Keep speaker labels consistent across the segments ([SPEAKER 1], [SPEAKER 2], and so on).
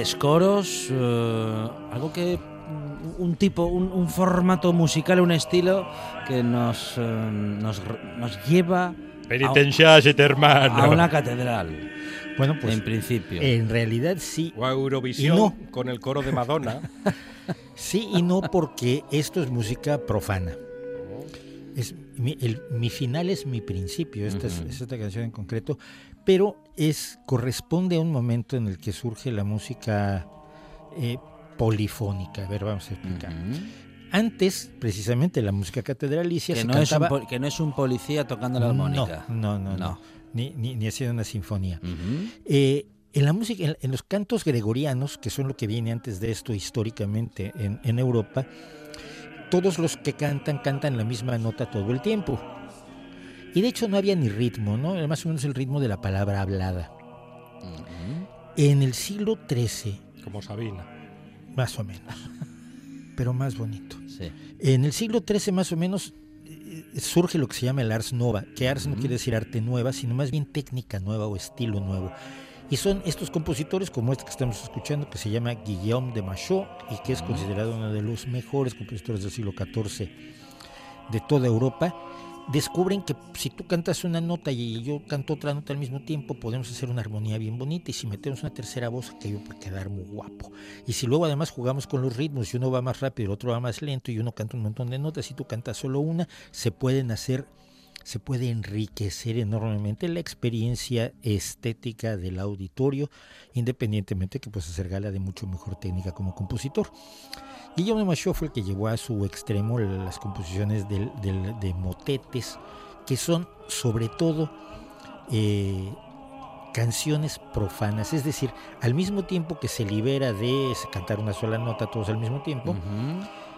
[SPEAKER 1] Voces, coros, eh, algo que mm, un tipo, un, formato musical, un estilo que nos, eh, nos, nos, lleva
[SPEAKER 2] hermano.
[SPEAKER 1] a una catedral.
[SPEAKER 3] Bueno, pues
[SPEAKER 1] en principio.
[SPEAKER 3] En realidad sí.
[SPEAKER 2] O a Eurovisión con el coro de Madonna.
[SPEAKER 3] sí y no porque esto es música profana. Es, mi, el, mi final es mi principio, esta, es, esta canción en concreto, pero es, corresponde a un momento en el que surge la música eh, polifónica. A ver, vamos a explicar. Antes, precisamente, la música catedralicia
[SPEAKER 1] que
[SPEAKER 3] se
[SPEAKER 1] no
[SPEAKER 3] cantaba...
[SPEAKER 1] Es un, que no es un policía tocando la armónica.
[SPEAKER 3] No, no, no. Ni, ni, haciendo una sinfonía. Eh, en la música, en, los cantos gregorianos, que son lo que viene antes de esto históricamente en, en Europa, todos los que cantan cantan la misma nota todo el tiempo. Y de hecho no había ni ritmo, ¿no? Era más o menos el ritmo de la palabra hablada. En el siglo XIII.
[SPEAKER 2] Como Sabina.
[SPEAKER 3] Más o menos. pero más bonito. En el siglo XIII más o menos eh, surge lo que se llama el ars nova, que ars no quiere decir arte nueva, sino más bien técnica nueva o estilo nuevo. Y son estos compositores como este que estamos escuchando, que se llama Guillaume de Machaut y que es considerado uno de los mejores compositores del siglo XIV de toda Europa, descubren que si tú cantas una nota y yo canto otra nota al mismo tiempo, podemos hacer una armonía bien bonita y si metemos una tercera voz, que va a quedar muy guapo. Y si luego además jugamos con los ritmos y uno va más rápido, el otro va más lento y uno canta un montón de notas y tú cantas solo una, se pueden hacer se puede enriquecer enormemente la experiencia estética del auditorio, independientemente que pues hacer gala de mucho mejor técnica como compositor. Guillermo Machaut fue el que llevó a su extremo las composiciones de motetes, que son sobre todo eh, canciones profanas, es decir, al mismo tiempo que se libera de cantar una sola nota todos al mismo tiempo,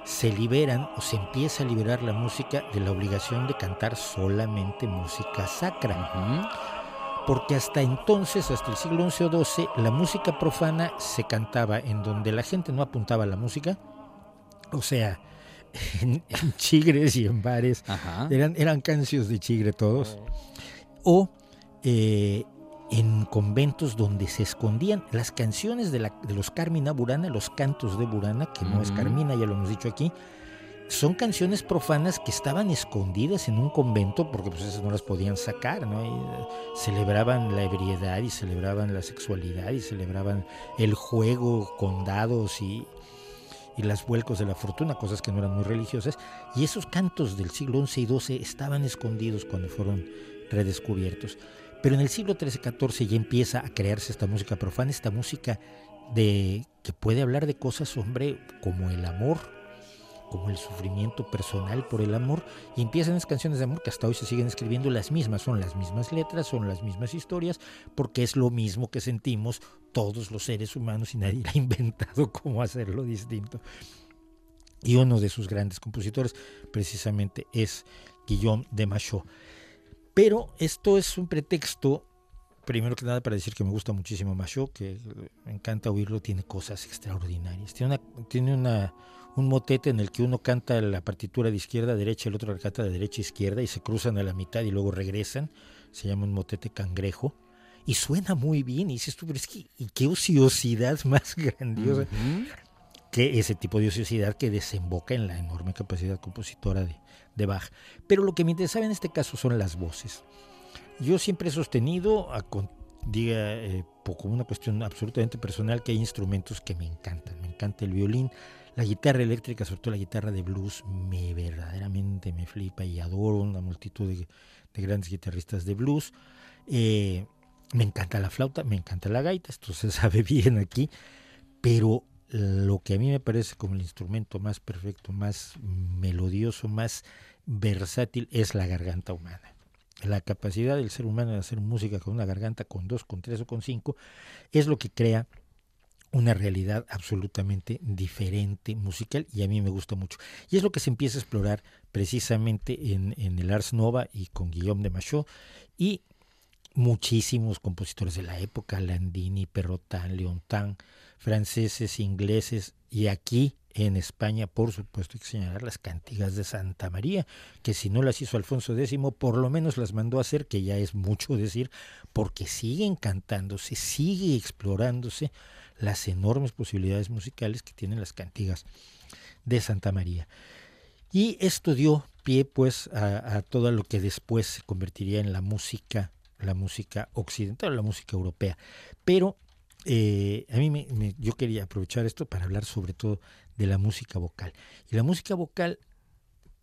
[SPEAKER 3] se liberan o se empieza a liberar la música de la obligación de cantar solamente música sacra. Porque hasta entonces, hasta el siglo XI o XII, la música profana se cantaba en donde la gente no apuntaba a la música, o sea, en, chigres y en bares, eran, eran cancios de chigre todos, o eh, en conventos donde se escondían las canciones de, la, de los Carmina Burana, los cantos de Burana, que no es Carmina, ya lo hemos dicho aquí, son canciones profanas que estaban escondidas en un convento porque pues esas no las podían sacar, ¿no? Eh, celebraban la ebriedad y celebraban la sexualidad y celebraban el juego con dados y, y las vuelcos de la fortuna, cosas que no eran muy religiosas, y esos cantos del siglo XI y XII estaban escondidos cuando fueron redescubiertos. Pero en el siglo XIII-XIV ya empieza a crearse esta música profana, esta música de que puede hablar de cosas, hombre, como el amor, como el sufrimiento personal por el amor, y empiezan las canciones de amor que hasta hoy se siguen escribiendo las mismas, son las mismas letras, son las mismas historias, porque es lo mismo que sentimos todos los seres humanos y nadie ha inventado cómo hacerlo distinto. Y uno de sus grandes compositores precisamente es Guillaume de Machaut. Pero esto es un pretexto primero que nada para decir que me gusta muchísimo Macho, que me encanta oírlo, tiene cosas extraordinarias. Tiene una, tiene una, un motete en el que uno canta la partitura de izquierda a derecha, el otro la canta de derecha a izquierda y se cruzan a la mitad y luego regresan. Se llama un motete cangrejo. Y suena muy bien. Y dices tú, pero es que, ¿y qué ociosidad más grandiosa? Que ese tipo de ociosidad que desemboca en la enorme capacidad compositora de, de Bach. Pero lo que me interesaba en este caso son las voces. Yo siempre he sostenido, a, diga, eh, como una cuestión absolutamente personal, que hay instrumentos que me encantan. Me encanta el violín, la guitarra eléctrica, sobre todo la guitarra de blues, me verdaderamente me flipa y adoro una multitud de, grandes guitarristas de blues. Eh, me encanta la flauta, me encanta la gaita, esto se sabe bien aquí, pero lo que a mí me parece como el instrumento más perfecto, más melodioso, más versátil es la garganta humana. La capacidad del ser humano de hacer música con una garganta, con dos, con tres o con cinco, es lo que crea una realidad absolutamente diferente musical y a mí me gusta mucho. Y es lo que se empieza a explorar precisamente en, en el Ars Nova y con Guillaume de Machaut y muchísimos compositores de la época, Landini, Perrotin, Leontin, franceses, ingleses y aquí en España, por supuesto, hay que señalar las cantigas de Santa María, que si no las hizo Alfonso X, por lo menos las mandó a hacer, que ya es mucho decir, porque siguen cantándose, sigue explorándose las enormes posibilidades musicales que tienen las cantigas de Santa María. Y esto dio pie pues a, todo lo que después se convertiría en la música, la música occidental, la música europea. Pero eh, a mí me, yo quería aprovechar esto para hablar sobre todo de la música vocal. Y la música vocal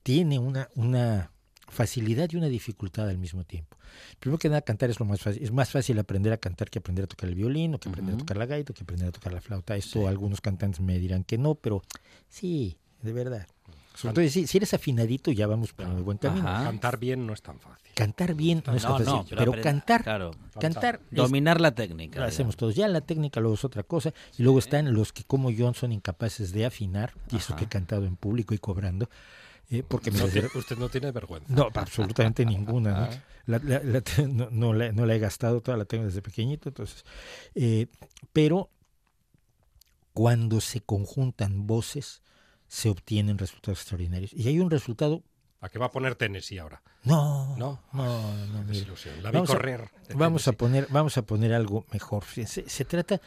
[SPEAKER 3] tiene una, una facilidad y una dificultad al mismo tiempo. Primero que nada, cantar es lo más fácil. Es más fácil aprender a cantar que aprender a tocar el violín, o que aprender a tocar la gaita, o que aprender a tocar la flauta. Esto algunos cantantes me dirán que no, pero sí, de verdad. Sobre si, eres afinadito, ya vamos por el buen camino.
[SPEAKER 2] Cantar bien no es tan fácil.
[SPEAKER 3] Cantar bien no, es tan fácil, pero, cantar, cantar,
[SPEAKER 1] dominar la técnica.
[SPEAKER 3] Lo hacemos todos. Ya la técnica luego es otra cosa. Y luego están los que, como John, son incapaces de afinar, y eso que he cantado en público y cobrando. Eh, porque
[SPEAKER 2] usted no tiene vergüenza.
[SPEAKER 3] No, absolutamente ninguna. ¿no? La, no, la, he gastado, toda la tengo desde pequeñito. entonces eh, Pero cuando se conjuntan voces, se obtienen resultados extraordinarios. Y hay un resultado
[SPEAKER 2] ¿A qué va a poner Tennessee ahora?
[SPEAKER 3] No, no, no, no.
[SPEAKER 2] La vi vamos correr.
[SPEAKER 3] A, vamos a poner, vamos a poner algo mejor. Se, se trata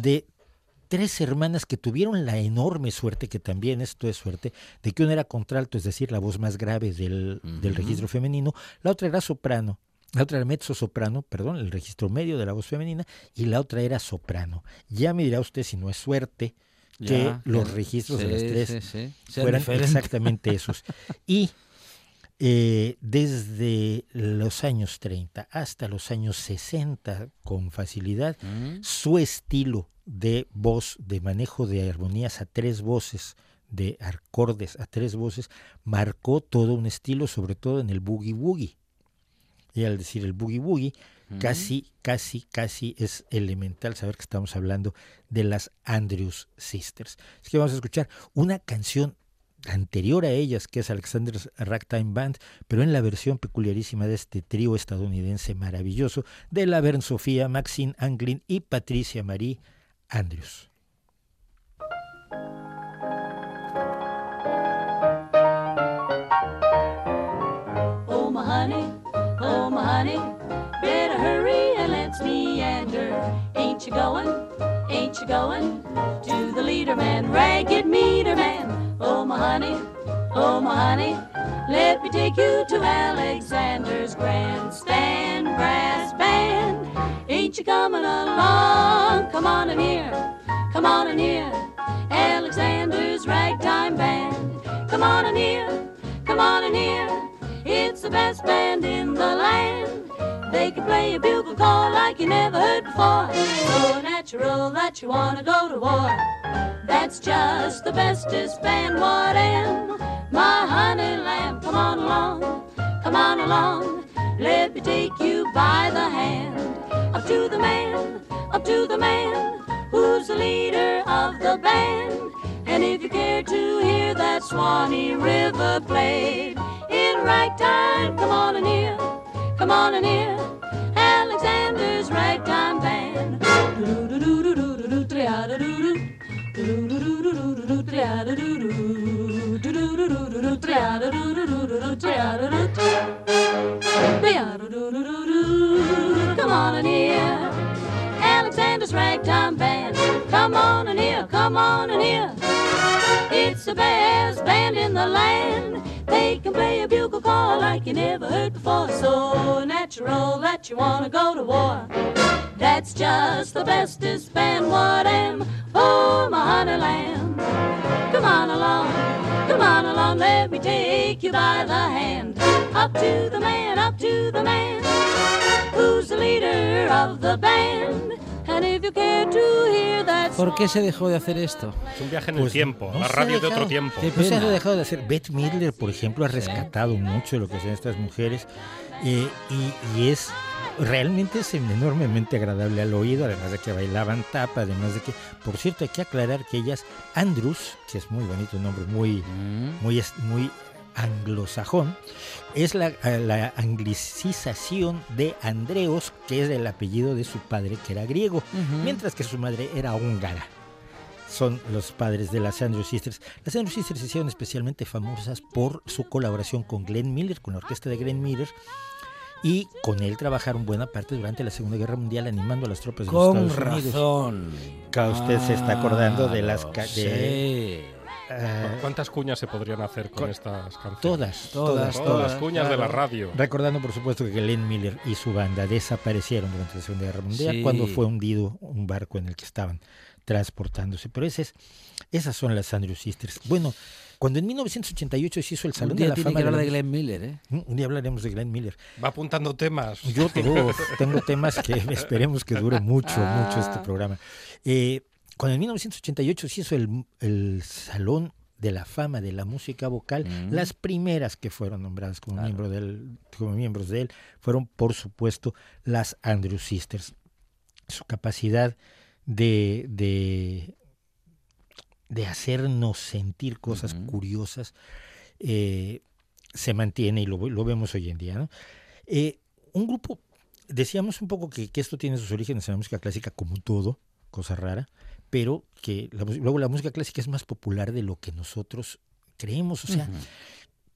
[SPEAKER 3] de tres hermanas que tuvieron la enorme suerte, que también esto es suerte, de que una era contralto, es decir, la voz más grave del, del registro femenino, la otra era soprano, la otra era mezzo soprano, perdón, el registro medio de la voz femenina, y la otra era soprano. Ya me dirá usted si no es suerte que los registros de las tres fueran exactamente esos. Y eh, desde los años 30 hasta los años 60, con facilidad, mm. su estilo de voz, de manejo de armonías a tres voces, de acordes a tres voces, marcó todo un estilo, sobre todo en el boogie woogie. Y al decir el boogie woogie, casi, casi, casi es elemental saber que estamos hablando de las Andrews Sisters. Es que vamos a escuchar una canción anterior a ellas, que es Alexander's Ragtime Band, pero en la versión peculiarísima de este trío estadounidense maravilloso de la Bern Sofía, Maxine Anglin y Patricia Marie Andrews.
[SPEAKER 4] Oh my honey, oh my honey, Ain't you going, ain't you going to the leader man, ragged meter man? Oh my honey, oh my honey, let me take you to Alexander's grandstand brass band. Ain't you coming along? Come on in here, come on in here. Alexander's ragtime band. Come on in here, come on in here. It's the best band in the land. They can play a bugle call like you never heard before. So natural that you wanna go to war. That's just the bestest band what am. My honey lamb, come on along, come on along. Let me take you by the hand. Up to the man, up to the man, who's the leader of the band. And if you care to hear that Swanee River played in ragtime, come on in here, come on in here. Tria-do-do. Tria-do-do-do-do-do. Come on in here. Alexander's ragtime band. Come on in here, come on in here. It's the best band in the land. They can play a bugle call like you never heard before. So natural that you wanna go to war. That's just the bestest band what am. Oh, my honey lamb. Come on along, come on along, let me take you by the hand. Up to the man, up to the man. Who's the leader of the band?
[SPEAKER 1] ¿Por qué se dejó de hacer esto?
[SPEAKER 2] Es un viaje en
[SPEAKER 3] Pues
[SPEAKER 2] el tiempo,
[SPEAKER 3] no
[SPEAKER 2] la radio de otro tiempo.
[SPEAKER 1] Qué
[SPEAKER 3] se ha dejado de hacer. Beth Midler, por ejemplo, ha rescatado mucho lo que hacen estas mujeres eh, y, y es realmente es enormemente agradable al oído, además de que bailaban tapa, además de que, por cierto, hay que aclarar que ellas, Andrews, que es muy bonito un nombre, muy,
[SPEAKER 1] Mm.
[SPEAKER 3] muy, es- muy anglosajón, es la, la anglicización de Andreos, que es el apellido de su padre, que era griego, mientras que su madre era húngara. Son los padres de las Andrew Sisters. Las Andrew Sisters se hicieron especialmente famosas por su colaboración con Glenn Miller, con la orquesta de Glenn Miller, y con él trabajaron buena parte durante la Segunda Guerra Mundial animando a las tropas de
[SPEAKER 1] Con
[SPEAKER 3] los Estados Unidos.
[SPEAKER 1] razón.
[SPEAKER 3] Claro, usted se está acordando de las de-
[SPEAKER 1] Sí.
[SPEAKER 3] Eh,
[SPEAKER 2] ¿Cuántas cuñas se podrían hacer con
[SPEAKER 3] con-
[SPEAKER 2] estas canciones?
[SPEAKER 3] todas,
[SPEAKER 1] Todas,
[SPEAKER 3] todas,
[SPEAKER 2] las cuñas de la radio.
[SPEAKER 3] Recordando, por supuesto, que Glenn Miller y su banda desaparecieron durante la Segunda Guerra Mundial
[SPEAKER 1] Sí.
[SPEAKER 3] cuando fue hundido un barco en el que estaban transportándose. Pero ese es- esas son las Andrew Sisters. Bueno, cuando en 1988 se hizo el Salón
[SPEAKER 1] Un
[SPEAKER 3] de
[SPEAKER 1] día
[SPEAKER 3] la
[SPEAKER 1] tiene
[SPEAKER 3] Fama
[SPEAKER 1] que hablar de Glenn Miller, ¿eh?
[SPEAKER 3] Mm, Un día hablaremos de Glenn Miller.
[SPEAKER 2] Va apuntando temas.
[SPEAKER 3] Yo tengo, tengo temas que esperemos que dure mucho, mucho este
[SPEAKER 1] Ah.
[SPEAKER 3] programa. Eh, cuando en 1988 se hizo el, el Salón de la Fama de la Música Vocal,
[SPEAKER 1] Mm.
[SPEAKER 3] las primeras que fueron nombradas como, miembro del, como miembros de él fueron, por supuesto, las Andrew Sisters. Su capacidad de, de, de hacernos sentir cosas curiosas eh, se mantiene y lo, lo vemos hoy en día. ¿no? Eh, un grupo, decíamos un poco que, que esto tiene sus orígenes en la música clásica como todo, cosa rara, pero que la luego la música clásica es más popular de lo que nosotros creemos. O sea,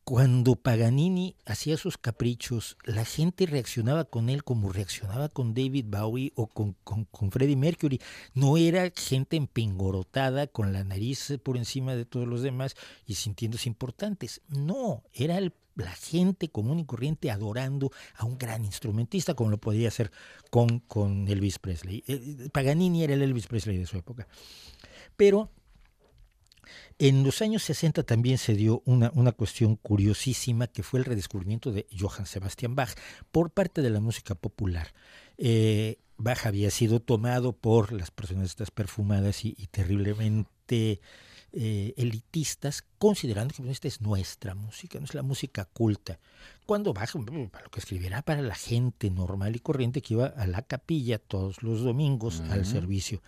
[SPEAKER 3] cuando Paganini hacía sus caprichos, la gente reaccionaba con él como reaccionaba con David Bowie o con, con, con Freddie Mercury. No era gente empingorotada con la nariz por encima de todos los demás y sintiéndose importantes. No, era el- la gente común y corriente adorando a un gran instrumentista como lo podía hacer con, con Elvis Presley. Eh, Paganini era el Elvis Presley de su época. Pero en los años 60 también se dio una, una cuestión curiosísima que fue el redescubrimiento de Johann Sebastian Bach por parte de la música popular. Eh, Bach había sido tomado por las personas estas perfumadas y terriblemente eh, elitistas, considerando que bueno, esta es nuestra música, no es la música culta. Cuando Bach, mm, para lo que escribiera para la gente normal y corriente que iba a la capilla todos los domingos al servicio.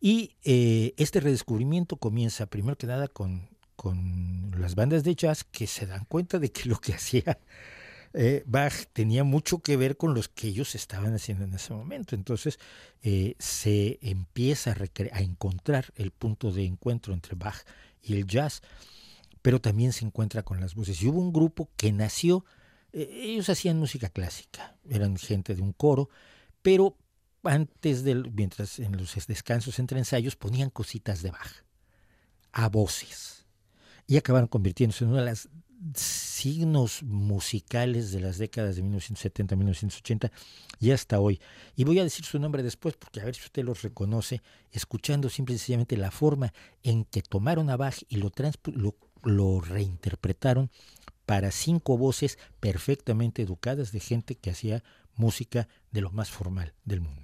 [SPEAKER 3] Y eh, este redescubrimiento comienza primero que nada con, con las bandas de jazz que se dan cuenta de que lo que hacía eh, Bach tenía mucho que ver con los que ellos estaban haciendo en ese momento. Entonces eh, se empieza a, encontrar el punto de encuentro entre Bach y el jazz, pero también se encuentra con las voces. Y hubo un grupo que nació, eh, ellos hacían música clásica, eran gente de un coro, pero antes del, mientras en los descansos entre ensayos ponían cositas de Bach a voces y acabaron convirtiéndose en uno de los signos musicales de las décadas de 1970, 1980 y hasta hoy. Y voy a decir su nombre después porque a ver si usted los reconoce, escuchando simple y sencillamente la forma en que tomaron a Bach y lo, lo reinterpretaron para cinco voces perfectamente educadas de gente que hacía música de lo más formal del mundo.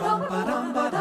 [SPEAKER 1] ba dum ba dum ba dum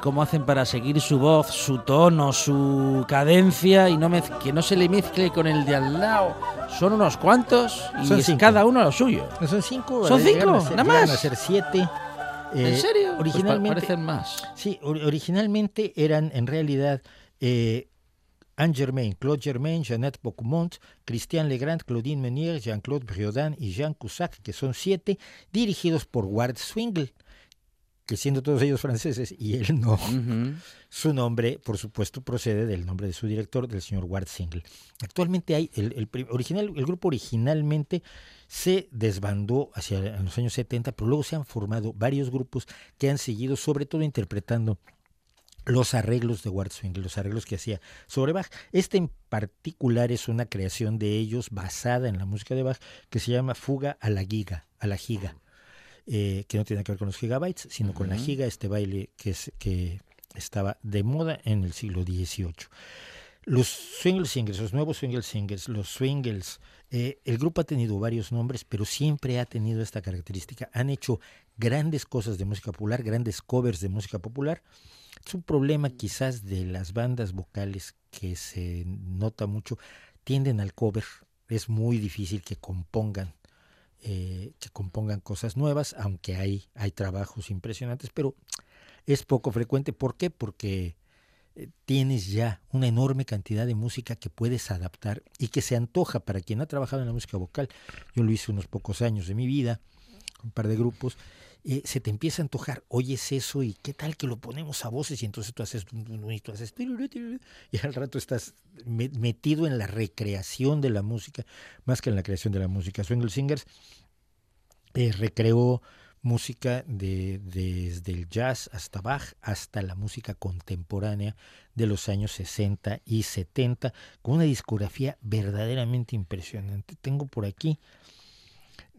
[SPEAKER 1] ¿Cómo hacen para seguir su voz, su tono, su cadencia y no mez- que no se le mezcle con el de al lado? Son unos cuantos y
[SPEAKER 3] Son
[SPEAKER 1] es
[SPEAKER 3] cinco.
[SPEAKER 1] cada uno lo suyo.
[SPEAKER 3] Son cinco.
[SPEAKER 1] ¿Son cinco?
[SPEAKER 3] ser-
[SPEAKER 1] ¿Nada más?
[SPEAKER 3] a ser siete.
[SPEAKER 1] ¿En
[SPEAKER 3] Eh,
[SPEAKER 1] serio? Pues
[SPEAKER 3] Originalmente,
[SPEAKER 1] parecen más.
[SPEAKER 3] Sí, or- originalmente eran en realidad eh, Anne Germain, Claude Germain, Jeannette Beaumont, Christian Legrand, Claudine Meunier, Jean-Claude Briodin y Jean Cusack, que son siete, dirigidos por Ward Swingle, que siendo todos ellos franceses y él no, su nombre, por supuesto, procede del nombre de su director, del señor Ward Single. Actualmente hay, el, original, el grupo originalmente se desbandó hacia los años 70, pero luego se han formado varios grupos que han seguido, sobre todo interpretando los arreglos de Ward Swingle, los arreglos que hacía sobre Bach. Este en particular es una creación de ellos basada en la música de Bach que se llama Fuga a la Giga, a la Giga, eh, que no tiene que ver con los gigabytes, sino con la giga, este baile que, es, que estaba de moda en el siglo XVIII. Los Swingle Singers, los nuevos Swingle Singers, los Swingles, eh, el grupo ha tenido varios nombres, pero siempre ha tenido esta característica. Han hecho grandes cosas de música popular, grandes covers de música popular. Es un problema quizás de las bandas vocales que se nota mucho, tienden al cover. Es muy difícil que compongan eh, que compongan cosas nuevas, aunque hay, hay trabajos impresionantes, pero es poco frecuente. ¿Por qué? Porque eh, tienes ya una enorme cantidad de música que puedes adaptar y que se antoja para quien ha trabajado en la música vocal. Yo lo hice unos pocos años de mi vida, un par de grupos. Eh, se te empieza a antojar, oyes eso y qué tal que lo ponemos a voces y entonces tú haces y tú haces y al rato estás me- metido en la recreación de la música más que en la creación de la música. Swingle Singers eh, recreó música de, desde el jazz hasta Bach hasta la música contemporánea de los años 60 y 70 con una discografía verdaderamente impresionante. Tengo por aquí,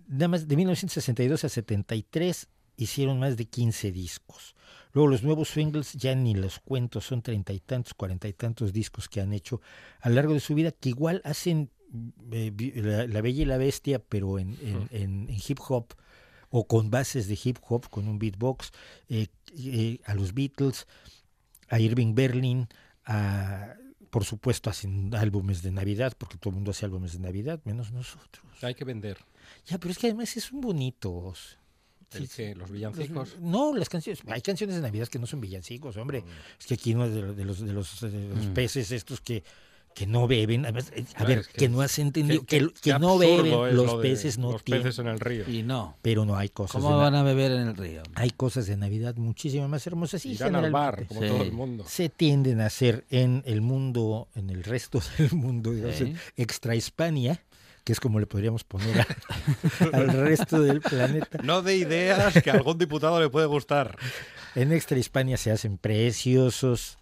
[SPEAKER 3] nada más de 1962 a 73 hicieron más de 15 discos. Luego los nuevos Swingles ya ni los cuento, son treinta y tantos, cuarenta y tantos discos que han hecho a lo largo de su vida, que igual hacen eh, la, la Bella y la Bestia, pero en, en- en- en hip hop o con bases de hip hop, con un beatbox, eh, eh, a los Beatles, a Irving Berlin, a, por supuesto hacen álbumes de Navidad, porque todo el mundo hace álbumes de Navidad, menos nosotros.
[SPEAKER 2] Hay que vender.
[SPEAKER 3] Ya, pero es que además son bonitos.
[SPEAKER 2] El
[SPEAKER 3] Sí,
[SPEAKER 2] que, los villancicos.
[SPEAKER 3] los- no, las canciones. Hay canciones de Navidad que no son villancicos, hombre. Es que aquí uno de, los- de los, de los, de los
[SPEAKER 1] Mm.
[SPEAKER 3] peces estos que, que no beben. eh, a ver,
[SPEAKER 2] es
[SPEAKER 3] que,
[SPEAKER 2] que-
[SPEAKER 3] no has entendido. Que, que no beben los
[SPEAKER 2] lo
[SPEAKER 3] peces, no
[SPEAKER 2] Los
[SPEAKER 3] tienen.
[SPEAKER 2] peces en el río.
[SPEAKER 1] Y no.
[SPEAKER 3] Pero no hay cosas.
[SPEAKER 1] ¿Cómo
[SPEAKER 3] de,
[SPEAKER 1] van a beber en el río?
[SPEAKER 3] Hay cosas de Navidad muchísimo más hermosas. Y
[SPEAKER 2] Irán al bar, como
[SPEAKER 1] Sí.
[SPEAKER 2] todo el mundo.
[SPEAKER 3] se tienden a hacer en el mundo, en el resto del mundo, digamos,
[SPEAKER 1] Sí.
[SPEAKER 3] en extra Hispania, que es como le podríamos poner a- al resto del planeta.
[SPEAKER 2] No de ideas que a algún diputado le puede gustar.
[SPEAKER 3] En Extra Hispania se hacen preciosos,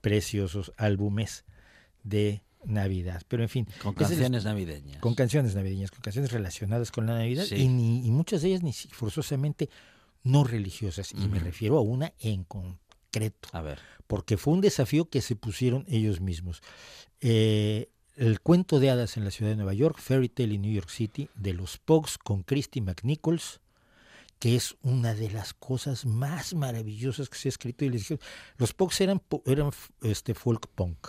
[SPEAKER 3] preciosos álbumes de Navidad. Pero en fin,
[SPEAKER 1] Con
[SPEAKER 3] es-
[SPEAKER 1] canciones navideñas.
[SPEAKER 3] con canciones navideñas, con canciones relacionadas con la Navidad
[SPEAKER 1] Sí.
[SPEAKER 3] y, ni- y muchas de ellas ni forzosamente no religiosas. Y me refiero a una en concreto,
[SPEAKER 1] A ver.
[SPEAKER 3] porque fue un desafío que se pusieron ellos mismos. Eh, el cuento de hadas en la ciudad de Nueva York, Fairy Tale in New York City, de los Pogues con Christy McNichols, que es una de las cosas más maravillosas que se ha escrito. Y les dijeron, los Pogues eran, eran este, folk punk.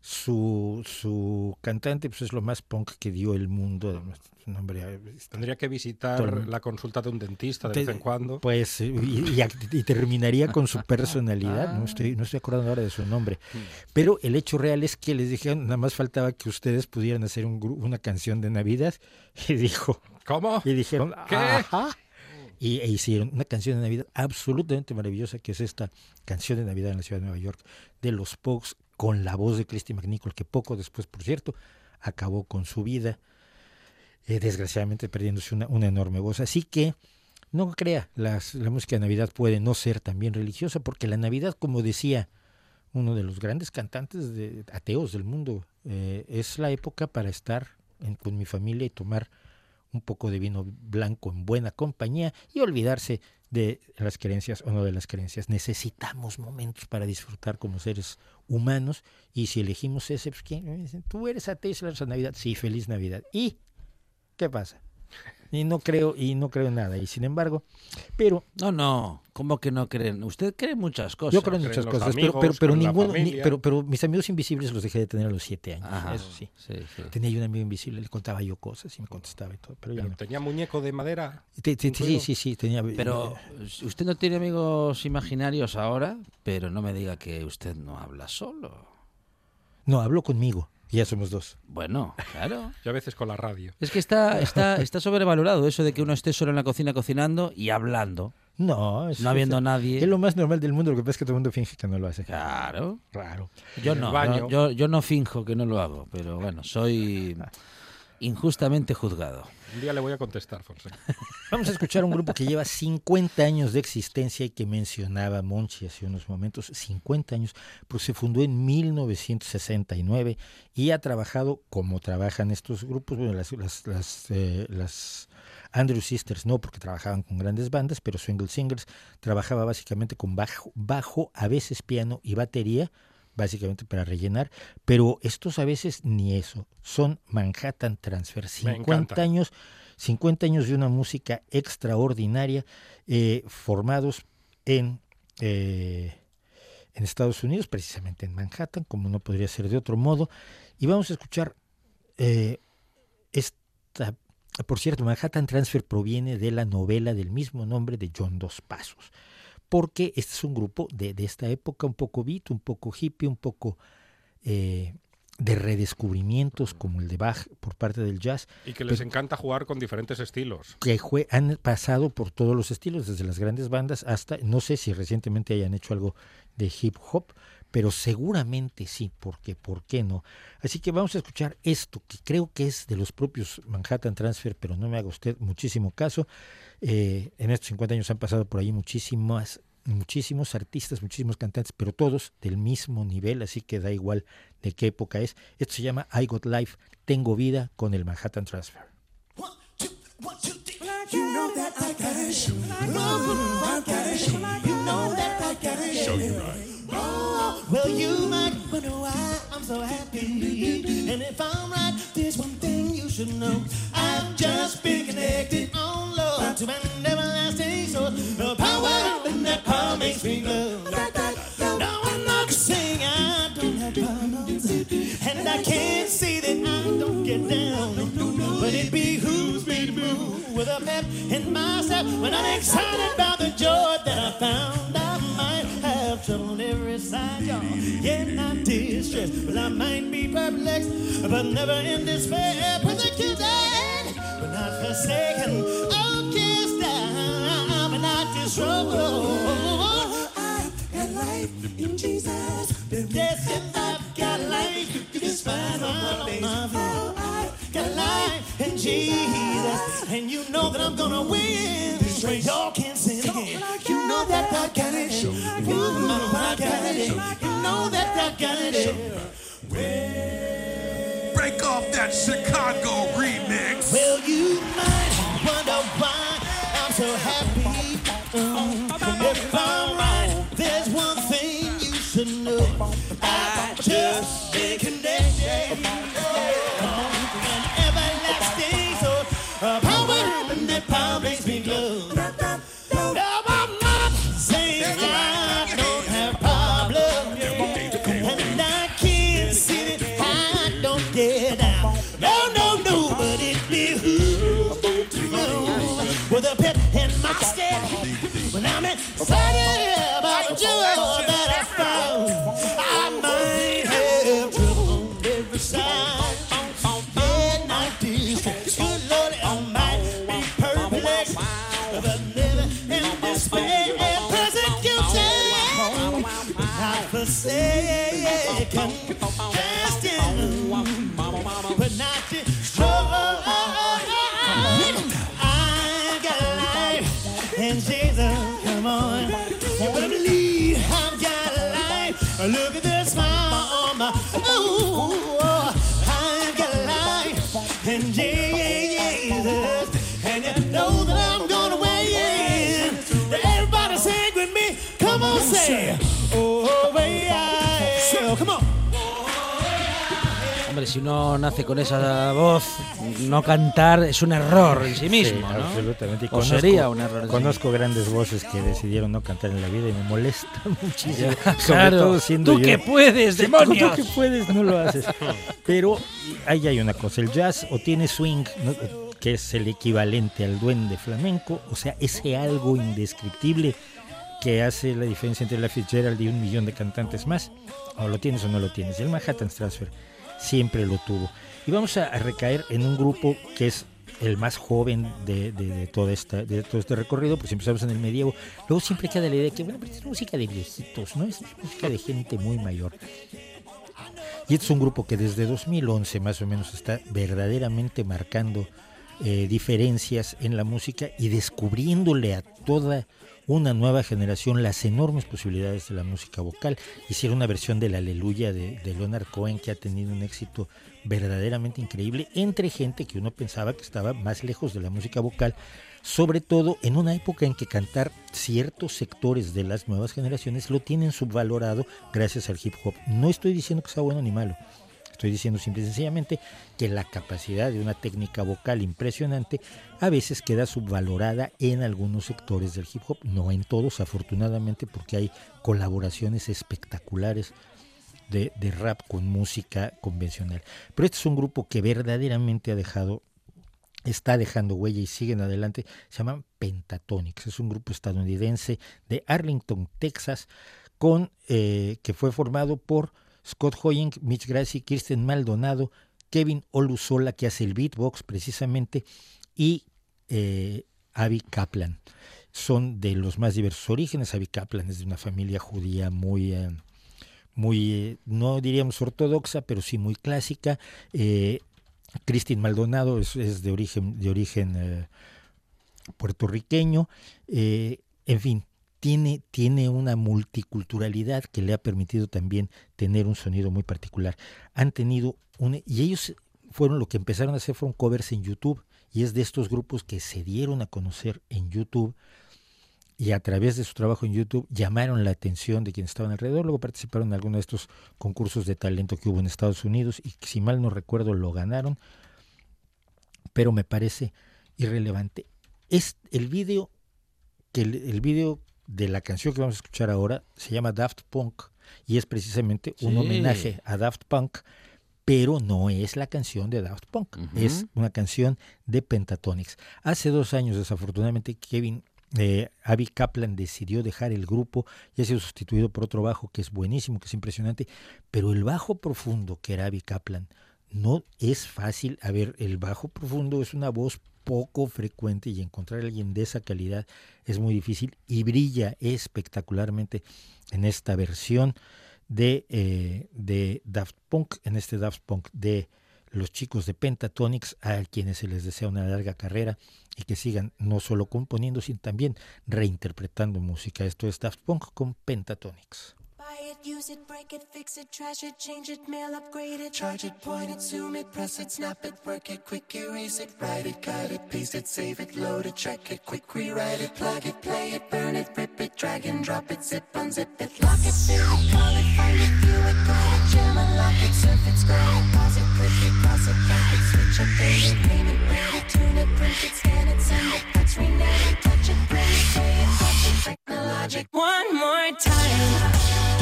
[SPEAKER 3] Su, su cantante pues, es lo más punk que dio el mundo. eh,
[SPEAKER 2] Tendría que visitar la consulta de un dentista de
[SPEAKER 3] Te-
[SPEAKER 2] vez en cuando.
[SPEAKER 3] Pues, y, y act- y terminaría con su personalidad. No estoy, no estoy acordando ahora de su nombre. Pero el hecho real es que les dijeron, nada más faltaba que ustedes pudieran hacer un, una canción de Navidad. Y dijo,
[SPEAKER 2] ¿Cómo?
[SPEAKER 3] y dijeron,
[SPEAKER 2] ¿Qué?
[SPEAKER 3] "Ajá". y, e hicieron una canción de Navidad absolutamente maravillosa, que es esta canción de Navidad en la ciudad de Nueva York, de los Pogues, con la voz de Christy McNichol, que poco después, por cierto, acabó con su vida, eh, desgraciadamente perdiéndose una, una enorme voz. Así que no crea, las, la música de Navidad puede no ser también religiosa, porque la Navidad, como decía uno de los grandes cantantes de ateos del mundo, eh, es la época para estar en- con mi familia y tomar un poco de vino blanco en buena compañía y olvidarse de las creencias o no de las creencias. Necesitamos momentos para disfrutar como seres humanos y si elegimos ese, pues, ¿quién? Tú eres ateo y celebras Navidad. Sí, feliz Navidad. ¿Y qué pasa? Y no creo, y no creo en nada. Y sin embargo, pero
[SPEAKER 1] No, no, ¿cómo que no creen? Usted cree muchas cosas.
[SPEAKER 3] yo creo en
[SPEAKER 2] creen
[SPEAKER 3] muchas
[SPEAKER 2] los
[SPEAKER 3] cosas, pero,
[SPEAKER 2] amigos,
[SPEAKER 3] pero, pero
[SPEAKER 2] con la
[SPEAKER 3] ninguno, ni-
[SPEAKER 2] familia.
[SPEAKER 3] pero, pero mis amigos invisibles los dejé de tener a los siete años.
[SPEAKER 1] Ajá,
[SPEAKER 3] Eso sí.
[SPEAKER 1] sí, sí.
[SPEAKER 3] Tenía yo un amigo invisible, le contaba yo cosas y me contestaba y todo, pero ya
[SPEAKER 2] Pero
[SPEAKER 3] no.
[SPEAKER 2] tenía muñeco de madera.
[SPEAKER 3] Te- te- sí, sí, sí, tenía.
[SPEAKER 1] Pero usted no tiene amigos imaginarios ahora, pero no me diga que usted no habla solo.
[SPEAKER 3] No, habló conmigo, y ya somos dos.
[SPEAKER 1] Bueno, claro.
[SPEAKER 2] Y a veces con la radio.
[SPEAKER 1] Es que está, está, está sobrevalorado eso de que uno esté solo en la cocina cocinando y hablando.
[SPEAKER 3] No, es,
[SPEAKER 1] No habiendo
[SPEAKER 3] es-
[SPEAKER 1] nadie.
[SPEAKER 3] Es lo más normal del mundo, lo que pasa es que todo el mundo finge que no lo hace.
[SPEAKER 1] Claro.
[SPEAKER 3] Raro.
[SPEAKER 1] Yo no, no, yo, yo no finjo que no lo hago, pero bueno, soy injustamente juzgado.
[SPEAKER 2] Un día le voy a contestar, Fonseca.
[SPEAKER 3] Vamos a escuchar un grupo que lleva 50 años de existencia y que mencionaba Monchi hace unos momentos. 50 años, pues se fundó en 1969 y ha trabajado como trabajan estos grupos. Bueno, las, las, las, eh, Andrew Sisters no, porque trabajaban con grandes bandas, pero Swingle Singers trabajaba básicamente con bajo, bajo, a veces piano y batería, básicamente para rellenar, pero estos a veces ni eso, son Manhattan Transfer,
[SPEAKER 2] Me
[SPEAKER 3] 50
[SPEAKER 2] encanta.
[SPEAKER 3] años, 50 años de una música extraordinaria, eh, formados en, eh, en Estados Unidos, precisamente en Manhattan, como no podría ser de otro modo, y vamos a escuchar eh, esta, por cierto, Manhattan Transfer proviene de la novela del mismo nombre de John Dos Pasos porque este es un grupo de, de esta época, un poco beat, un poco hippie, un poco eh, de redescubrimientos como el de Bach por parte del jazz,
[SPEAKER 2] Y que les
[SPEAKER 3] Pero-
[SPEAKER 2] encanta jugar con diferentes estilos.
[SPEAKER 3] que jue- han pasado por todos los estilos, desde las grandes bandas hasta, no sé si recientemente hayan hecho algo de hip hop, pero seguramente sí, porque ¿por qué no? Así que vamos a escuchar esto, que creo que es de los propios Manhattan Transfer, pero no me haga usted muchísimo caso. Eh, en estos 50 años han pasado por ahí muchísimas, muchísimos artistas, muchísimos cantantes, pero todos del mismo nivel, así que da igual de qué época es. Esto se llama I Got Life, Tengo Vida con el Manhattan Transfer.
[SPEAKER 5] You know that I got it. Ooh, I got it. You know that I got it. Show you right. Oh, well, you might wonder why I'm so happy. And if I'm right, there's one thing you should know. I've just been connected oh, on love to an everlasting source. The power and that power makes me glow. And I can't say that I don't get down. But it behooves me to move with a pep in my step when I'm excited about the joy that I found. I might have trouble on every side, y'all. Yeah, not distressed, but I might be perplexed, but never in despair. Persecuted, but not forsaken. Oh, kissed down, but not disrobed. I've got life in Jesus. Yes, gonna win this race. Y'all can't sing again. You know that I got it. You know I got it. You know that I got it.
[SPEAKER 6] Break off that Chicago remix.
[SPEAKER 5] Well, you might wonder why I'm so happy. Um,
[SPEAKER 1] Si uno nace con esa voz, no cantar es un error en sí mismo,
[SPEAKER 3] Sí,
[SPEAKER 1] ¿no?
[SPEAKER 3] absolutamente. Y
[SPEAKER 1] O
[SPEAKER 3] conozco-
[SPEAKER 1] sería un error en sí
[SPEAKER 3] Conozco grandes voces que decidieron no cantar en la vida y me molesta muchísimo.
[SPEAKER 1] Ya,
[SPEAKER 3] Sobre
[SPEAKER 1] claro.
[SPEAKER 3] todo siendo
[SPEAKER 1] Tú
[SPEAKER 3] yo-
[SPEAKER 1] que puedes, demonios.
[SPEAKER 3] Tú que puedes, no lo haces. Pero ahí hay una cosa. El jazz o tiene swing, ¿no? que es el equivalente al duende flamenco, o sea, ese algo indescriptible que hace la diferencia entre la Fitzgerald y un millón de cantantes más. O lo tienes o no lo tienes. El Manhattan's Transfer siempre lo tuvo. Y vamos a, recaer en un grupo que es el más joven de, toda esta, de todo este recorrido, pues empezamos en el medievo. Luego siempre queda la idea que, bueno, pero es música de viejitos, ¿no? Es música de gente muy mayor. Y este es un grupo que desde 2011 más o menos está verdaderamente marcando eh, diferencias en la música y descubriéndole a toda una nueva generación las enormes posibilidades de la música vocal. Hicieron una versión del Aleluya de, de Leonard Cohen que ha tenido un éxito verdaderamente increíble entre gente que uno pensaba que estaba más lejos de la música vocal, sobre todo en una época en que cantar ciertos sectores de las nuevas generaciones lo tienen subvalorado gracias al hip hop. No estoy diciendo que sea bueno ni malo. Estoy diciendo simple y sencillamente que la capacidad de una técnica vocal impresionante a veces queda subvalorada en algunos sectores del hip hop, no en todos afortunadamente porque hay colaboraciones espectaculares de, de rap con música convencional. Pero este es un grupo que verdaderamente ha dejado está dejando huella y siguen adelante, se llaman Pentatonix. Es un grupo estadounidense de Arlington, Texas, con eh, que fue formado por Scott Hoying, Mitch Grassi, Kirsten Maldonado, Kevin Olusola, que hace el beatbox precisamente, y eh, Kaplan. Son de los más diversos orígenes. Abby Kaplan es de una familia judía muy, eh, muy eh, no diríamos ortodoxa, pero sí muy clásica. Eh, Maldonado es, de origen, de origen eh, puertorriqueño. En fin, tiene, tiene una multiculturalidad que le ha permitido también tener un sonido muy particular. Han tenido un, y ellos fueron lo que empezaron a hacer fueron covers en YouTube y es de estos grupos que se dieron a conocer en YouTube y a través de su trabajo en YouTube llamaron la atención de quienes estaban alrededor, luego participaron en alguno de estos concursos de talento que hubo en Estados Unidos y si mal no recuerdo lo ganaron, pero me parece irrelevante. Es el video que el video de la canción que vamos a escuchar ahora se llama Daft Punk y es precisamente un
[SPEAKER 1] Sí.
[SPEAKER 3] homenaje a Daft Punk, pero no es la canción de Daft Punk, es una canción de Pentatonix. Hace dos años, desafortunadamente, Kevin eh, Abby Kaplan decidió dejar el grupo y ha sido sustituido por otro bajo que es buenísimo, que es impresionante, pero el bajo profundo que era Abby Kaplan no es fácil. A ver, el bajo profundo es una voz poco frecuente y encontrar a alguien de esa calidad es muy difícil y brilla espectacularmente en esta versión de, eh, de Daft Punk, en este Daft Punk de los chicos de Pentatonix, a quienes se les desea una larga carrera y que sigan no solo componiendo, sino también reinterpretando música. Esto es Daft Punk con Pentatonix.
[SPEAKER 7] It, use it, break it, fix it, trash it, change it, mail, upgrade it, charge it, point it, zoom it, press it, snap it, work it, quick erase it, write it, cut it, paste it, save it, load it, check it, quick rewrite it, plug it, play it, burn it, rip it, drag and drop it, zip, unzip it, lock it, fill it, call it, find it, view it, guide it, jam it, lock it, surf it, scroll it, pause it, click it, cross it, back it, switch it, date it, name it, rate it, tune it, print it, scan it, send it, touch, rename it, touch it, bring it, pay it, watch it, technologic. One more time.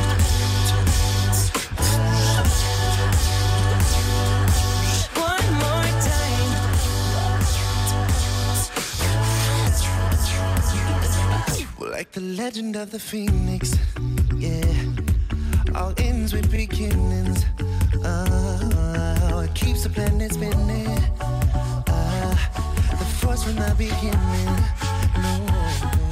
[SPEAKER 5] Like the legend of the phoenix, yeah. All ends with beginnings. Uh, it keeps the planet spinning. Uh, the force from the beginning. No.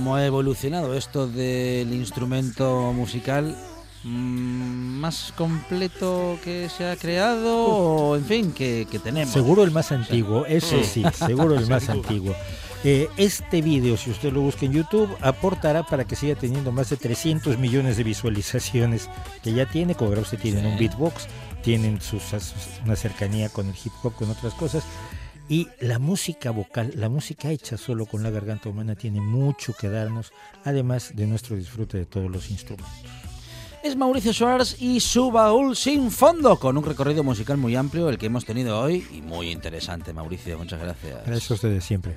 [SPEAKER 1] cómo ha evolucionado esto del instrumento musical mm, más completo que se ha creado o, en fin, que, que tenemos.
[SPEAKER 3] Seguro el más antiguo, eso sí, seguro el más antiguo. Eh, este vídeo, si usted lo busca en YouTube, aportará para que siga teniendo más de 300 millones de visualizaciones que ya tiene. Como verá usted, tienen un beatbox, tienen sus, sus- una cercanía con el hip hop, con otras cosas. Y la música vocal, la música hecha solo con la garganta humana, tiene mucho que darnos, además de nuestro disfrute de todos los instrumentos.
[SPEAKER 1] Es Mauricio Suárez y su baúl sin fondo, con un recorrido musical muy amplio, el que hemos tenido hoy, y muy interesante, Mauricio. Muchas gracias.
[SPEAKER 3] Gracias a ustedes siempre.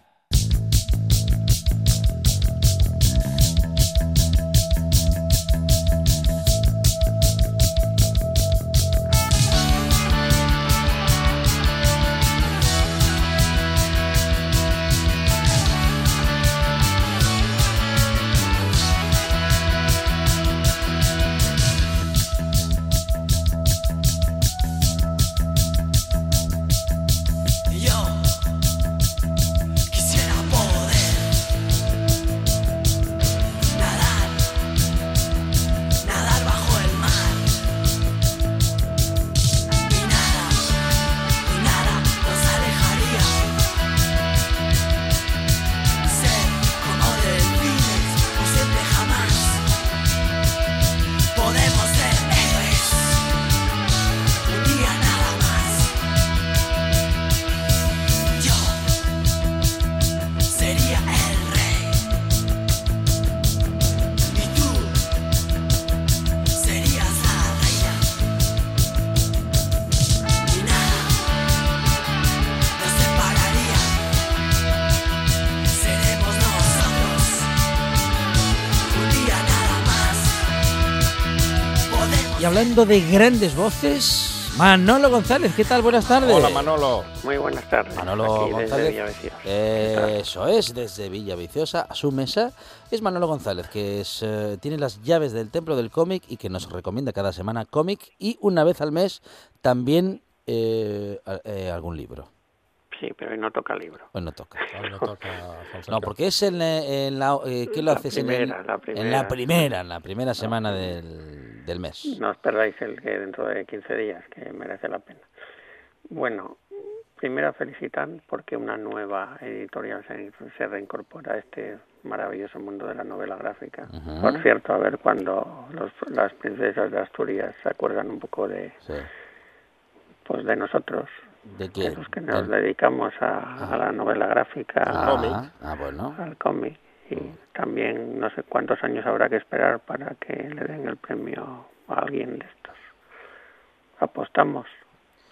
[SPEAKER 1] Hablando de grandes voces, Manolo González, ¿qué tal? Buenas tardes.
[SPEAKER 2] Hola Manolo.
[SPEAKER 8] Muy buenas tardes.
[SPEAKER 1] Manolo
[SPEAKER 8] Aquí desde
[SPEAKER 1] González.
[SPEAKER 8] Villaviciosa.
[SPEAKER 1] Eso es, desde Villa Viciosa, a su mesa, es Manolo González, que es, eh, tiene las llaves del templo del cómic y que nos recomienda cada semana cómic y una vez al mes también eh, eh, algún libro.
[SPEAKER 8] Sí, pero hoy no toca libro.
[SPEAKER 1] Hoy no toca.
[SPEAKER 2] Hoy no toca.
[SPEAKER 1] No, porque es en, eh, en la... eh, ¿Qué lo
[SPEAKER 8] La
[SPEAKER 1] haces en, el-
[SPEAKER 8] primera, la
[SPEAKER 1] en
[SPEAKER 8] primera.
[SPEAKER 1] la primera, en la primera semana del, del mes?
[SPEAKER 8] No os perdáis el que dentro de 15 días, que merece la pena. Bueno, primero felicitar porque una nueva editorial se, se reincorpora a este maravilloso mundo de la novela gráfica.
[SPEAKER 1] Ujú.
[SPEAKER 8] Por cierto, a ver cuando los- las princesas de Asturias se acuerdan un poco de,
[SPEAKER 1] Sí.
[SPEAKER 8] pues de nosotros,
[SPEAKER 1] ¿De
[SPEAKER 8] de
[SPEAKER 1] qué?
[SPEAKER 8] los que nos
[SPEAKER 1] Del-
[SPEAKER 8] dedicamos a, a la novela gráfica,
[SPEAKER 1] Ah,
[SPEAKER 8] a-
[SPEAKER 1] ah, bueno.
[SPEAKER 8] al cómic y también no sé cuántos años habrá que esperar para que le den el premio a alguien de estos. Apostamos.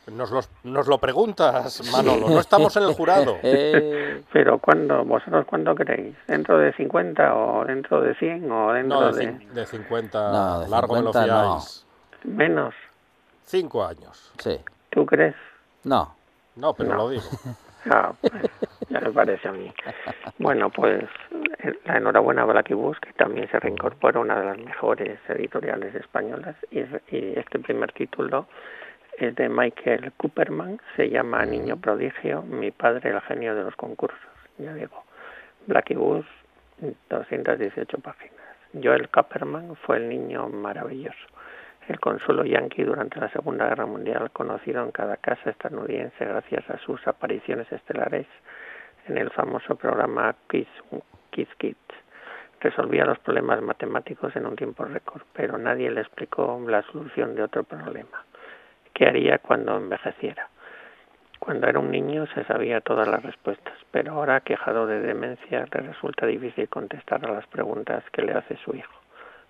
[SPEAKER 2] Nos, los- nos lo preguntas, Manolo. No estamos en el jurado.
[SPEAKER 1] Eh,
[SPEAKER 8] Pero ¿cuándo, vosotros cuándo creéis? ¿Dentro de 50 o dentro de 100 o dentro
[SPEAKER 2] No, de,
[SPEAKER 8] de,
[SPEAKER 2] de 50.
[SPEAKER 1] No, de
[SPEAKER 2] largo me lo
[SPEAKER 1] 50 no.
[SPEAKER 2] fiáis.
[SPEAKER 8] menos?
[SPEAKER 2] Cinco años.
[SPEAKER 1] sí.
[SPEAKER 8] ¿Tú crees?
[SPEAKER 1] No.
[SPEAKER 2] No, pero
[SPEAKER 8] No.
[SPEAKER 2] lo digo.
[SPEAKER 8] Ah, pues, ya me parece a mí. Bueno, pues eh, la enhorabuena a Blacky Bus, que también se reincorpora una de las mejores editoriales españolas. Y, y este primer título es de Michael Cooperman, se llama Niño Prodigio, mi padre el genio de los concursos. Ya digo, Blacky Bus, 218 páginas. Joel Cooperman fue el niño maravilloso el consuelo yanqui durante la Segunda Guerra Mundial, conocido en cada casa estadounidense gracias a sus apariciones estelares en el famoso programa Kids, Kids. Resolvía los problemas matemáticos en un tiempo récord, pero nadie le explicó la solución de otro problema. ¿Qué haría cuando envejeciera? Cuando era un niño se sabía todas las respuestas, pero ahora, quejado de demencia, le resulta difícil contestar a las preguntas que le hace su hijo.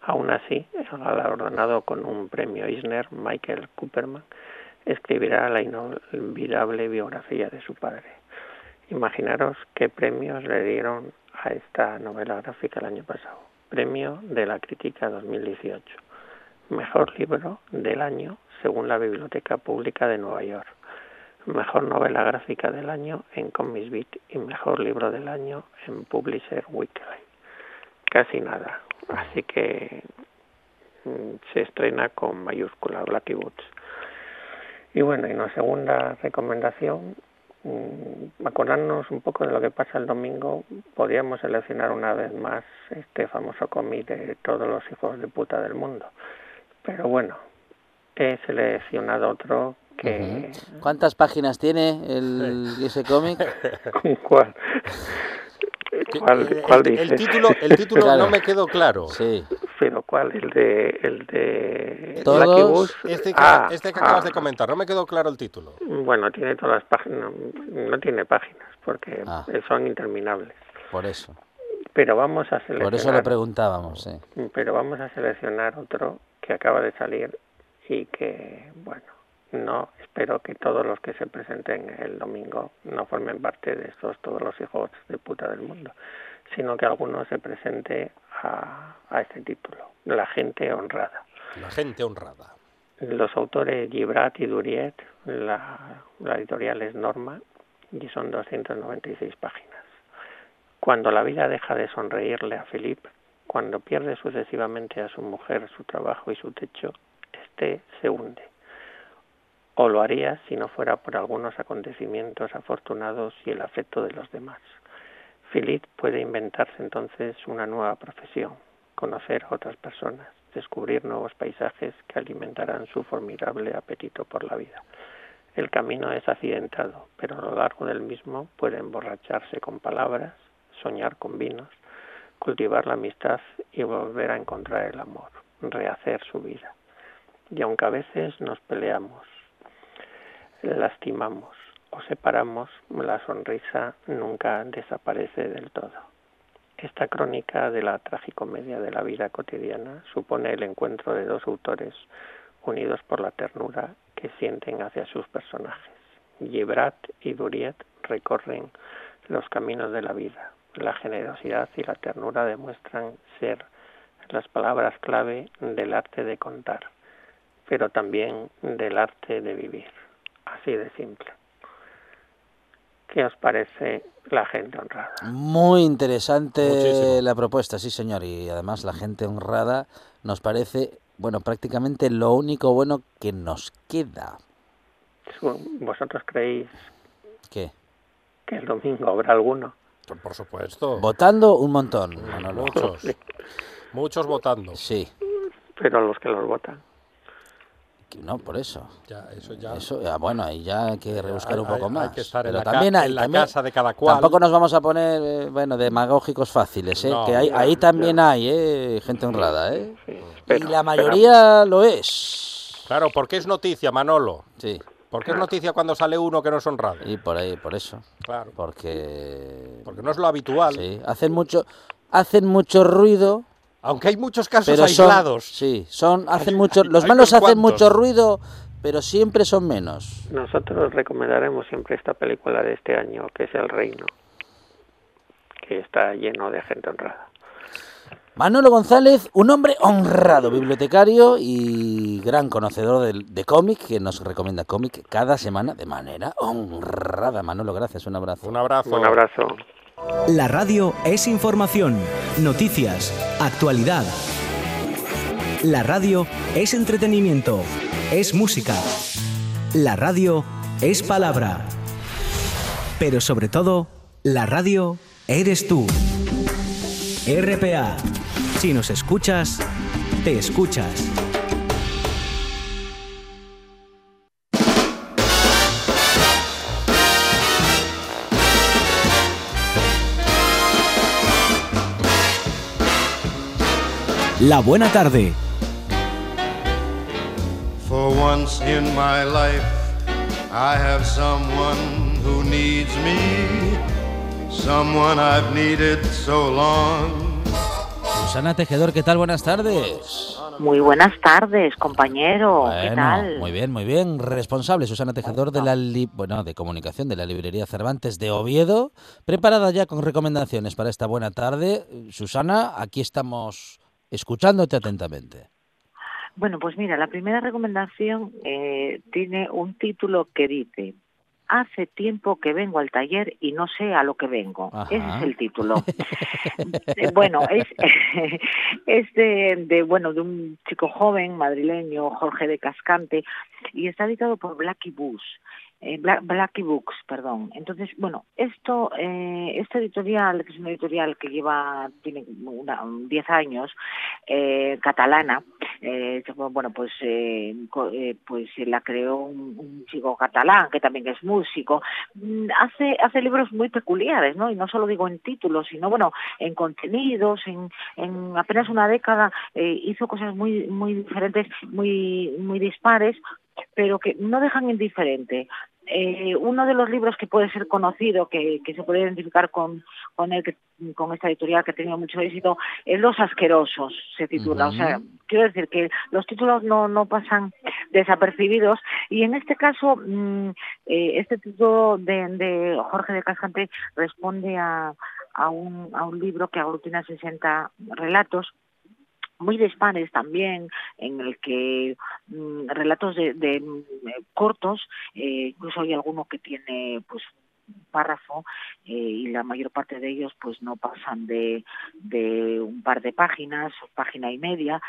[SPEAKER 8] Aún así, el galardonado con un premio Eisner, Michael Cooperman, escribirá la inolvidable biografía de su padre. Imaginaros qué premios le dieron a esta novela gráfica el año pasado. Premio de la Crítica 2018. Mejor libro del año según la Biblioteca Pública de Nueva York. Mejor novela gráfica del año en Comics Beat y mejor libro del año en Publisher Weekly. Casi nada. Así que mm, se estrena con mayúscula Blacky Boots. Y bueno, y una segunda recomendación, acordarnos un poco de lo que pasa el domingo, podríamos seleccionar una vez más este famoso cómic de todos los hijos de puta del mundo. Pero bueno, he seleccionado otro que...
[SPEAKER 1] ¿Cuántas páginas tiene el, ese cómic?
[SPEAKER 8] ¿Cuál? ¿Cuál,
[SPEAKER 2] El-
[SPEAKER 8] cuál
[SPEAKER 2] el, título, el título
[SPEAKER 1] Claro.
[SPEAKER 2] no me quedó claro.
[SPEAKER 1] Sí.
[SPEAKER 8] ¿Pero cuál? ¿El de, el de
[SPEAKER 1] Todos-
[SPEAKER 8] Lucky Bus?
[SPEAKER 2] Este que,
[SPEAKER 8] Ah,
[SPEAKER 2] este que acabas
[SPEAKER 8] ah.
[SPEAKER 2] de comentar, no me quedó claro el título.
[SPEAKER 8] Bueno, tiene todas las páginas, no tiene páginas, porque
[SPEAKER 1] Ah.
[SPEAKER 8] son interminables.
[SPEAKER 1] Por eso.
[SPEAKER 8] Pero vamos a seleccionar...
[SPEAKER 1] Por eso lo preguntábamos, sí.
[SPEAKER 8] pero vamos a seleccionar otro que acaba de salir y que, bueno, no espero que todos los que se presenten el domingo no formen parte de estos todos los hijos de puta del mundo, sino que alguno se presente a, a este título, La gente honrada.
[SPEAKER 2] La gente honrada.
[SPEAKER 8] Los autores Gibrat y Duriet, la, la editorial es Norma y son 296 páginas. Cuando la vida deja de sonreírle a Philippe, cuando pierde sucesivamente a su mujer, su trabajo y su techo, este se hunde. O lo haría si no fuera por algunos acontecimientos afortunados y el afecto de los demás. Philippe puede inventarse entonces una nueva profesión, conocer a otras personas, descubrir nuevos paisajes que alimentarán su formidable apetito por la vida. El camino es accidentado, pero a lo largo del mismo puede emborracharse con palabras, soñar con vinos, cultivar la amistad y volver a encontrar el amor, rehacer su vida. Y aunque a veces nos peleamos, lastimamos o separamos, la sonrisa nunca desaparece del todo. Esta crónica de la tragicomedia de la vida cotidiana supone el encuentro de dos autores unidos por la ternura que sienten hacia sus personajes. Gibrat y Duriet recorren los caminos de la vida. La generosidad y la ternura demuestran ser las palabras clave del arte de contar, pero también del arte de vivir. Así de simple. ¿Qué os parece la gente honrada?
[SPEAKER 1] Muy interesante
[SPEAKER 2] Muchísimo.
[SPEAKER 1] la propuesta, sí señor. Y además la gente honrada nos parece, bueno, prácticamente lo único bueno que nos queda.
[SPEAKER 8] ¿Vosotros creéis
[SPEAKER 1] ¿Qué?
[SPEAKER 8] que el domingo habrá alguno?
[SPEAKER 2] Por, por supuesto.
[SPEAKER 1] Votando un montón, Manolo.
[SPEAKER 2] Muchos. Muchos votando.
[SPEAKER 1] Sí,
[SPEAKER 8] Pero los que los votan.
[SPEAKER 1] No, por eso.
[SPEAKER 2] Ya, eso ya.
[SPEAKER 1] Eso, ya, bueno, ahí ya hay que rebuscar un poco
[SPEAKER 2] hay
[SPEAKER 1] más.
[SPEAKER 2] que estar en
[SPEAKER 1] Pero
[SPEAKER 2] la ca-
[SPEAKER 1] también hay,
[SPEAKER 2] en la
[SPEAKER 1] también-
[SPEAKER 2] casa de cada cual.
[SPEAKER 1] Tampoco nos vamos a poner, eh, bueno, demagógicos fáciles, ¿eh?
[SPEAKER 2] No.
[SPEAKER 1] que hay, ahí también
[SPEAKER 8] ya.
[SPEAKER 1] hay, ¿eh? Gente honrada, ¿eh?
[SPEAKER 8] Sí,
[SPEAKER 1] Y
[SPEAKER 8] pero-
[SPEAKER 1] la mayoría lo es.
[SPEAKER 2] Claro, porque es noticia, Manolo.
[SPEAKER 1] Sí,
[SPEAKER 2] Porque es noticia cuando sale uno que no es honrado.
[SPEAKER 1] y por ahí, por eso.
[SPEAKER 2] Claro.
[SPEAKER 1] Porque...
[SPEAKER 2] Porque no es lo habitual.
[SPEAKER 1] Sí, hacen mucho, hacen mucho ruido,
[SPEAKER 2] Aunque hay muchos casos
[SPEAKER 1] pero son...
[SPEAKER 2] aislados.
[SPEAKER 1] Sí, son, hacen mucho... Los
[SPEAKER 2] hay
[SPEAKER 1] malos hacen
[SPEAKER 2] cuantos.
[SPEAKER 1] mucho ruido, pero siempre son menos.
[SPEAKER 8] Nosotros recomendaremos siempre esta película de este año, que es El Reino, que está lleno de gente honrada.
[SPEAKER 1] Manolo González, un hombre honrado, bibliotecario y gran conocedor del- de, cómic, que nos recomienda cómic cada semana de manera honrada. Manolo, gracias, un abrazo.
[SPEAKER 2] Un abrazo.
[SPEAKER 8] Un abrazo.
[SPEAKER 9] La radio es información, noticias, actualidad. La radio es entretenimiento, es música. La radio es palabra. Pero sobre todo, la radio eres tú. RPA. Si nos escuchas, te escuchas. La Buena Tarde.
[SPEAKER 10] For once in my life, I have someone who needs me, someone I've needed so long.
[SPEAKER 1] Susana Tejedor, ¿qué tal? Buenas tardes.
[SPEAKER 11] Muy buenas tardes, compañero. ¿Qué
[SPEAKER 1] Bueno,
[SPEAKER 11] tal?
[SPEAKER 1] Muy bien, muy bien. Responsable Susana Tejedor de la li- bueno, de comunicación de la librería Cervantes de Oviedo, preparada ya con recomendaciones para esta buena tarde. Susana, aquí estamos escuchándote atentamente.
[SPEAKER 11] Bueno, pues mira, la primera recomendación eh, tiene un título que dice Hace tiempo que vengo al taller y no sé a lo que vengo.
[SPEAKER 12] Ajá.
[SPEAKER 11] Ese es el título. Bueno, es, es de, de, bueno de un chico joven madrileño, Jorge de Cascante, y está editado por Blackie Books. Eh, Bla- Blackie Books, perdón. Entonces, bueno, esto, eh, esta editorial, que es una editorial que lleva, tiene una, 10 años, eh, catalana, eh, bueno, pues, eh, eh, pues la creó un, un chico catalán que también es músico. Mm, Hace, hace libros muy peculiares, ¿no? Y no solo digo en títulos, sino, bueno, en contenidos, en, en apenas una década hizo cosas muy, muy diferentes, muy, muy dispares, pero que no dejan indiferente. Eh, uno de los libros que puede ser conocido, que, que se puede identificar con, con, el con esta editorial que ha tenido mucho éxito, es Los Asquerosos, se titula. O sea, quiero decir que los títulos no, no pasan desapercibidos y en este caso mm, eh, este título de, de Jorge de Cascante responde a, a, un, a un libro que aglutina 60 relatos muy dispares también, en el que mm, relatos de, de, mm, eh, cortos, eh, incluso hay alguno que tiene pues párrafo eh, y la mayor parte de ellos pues no pasan de, de un par de páginas, página y media,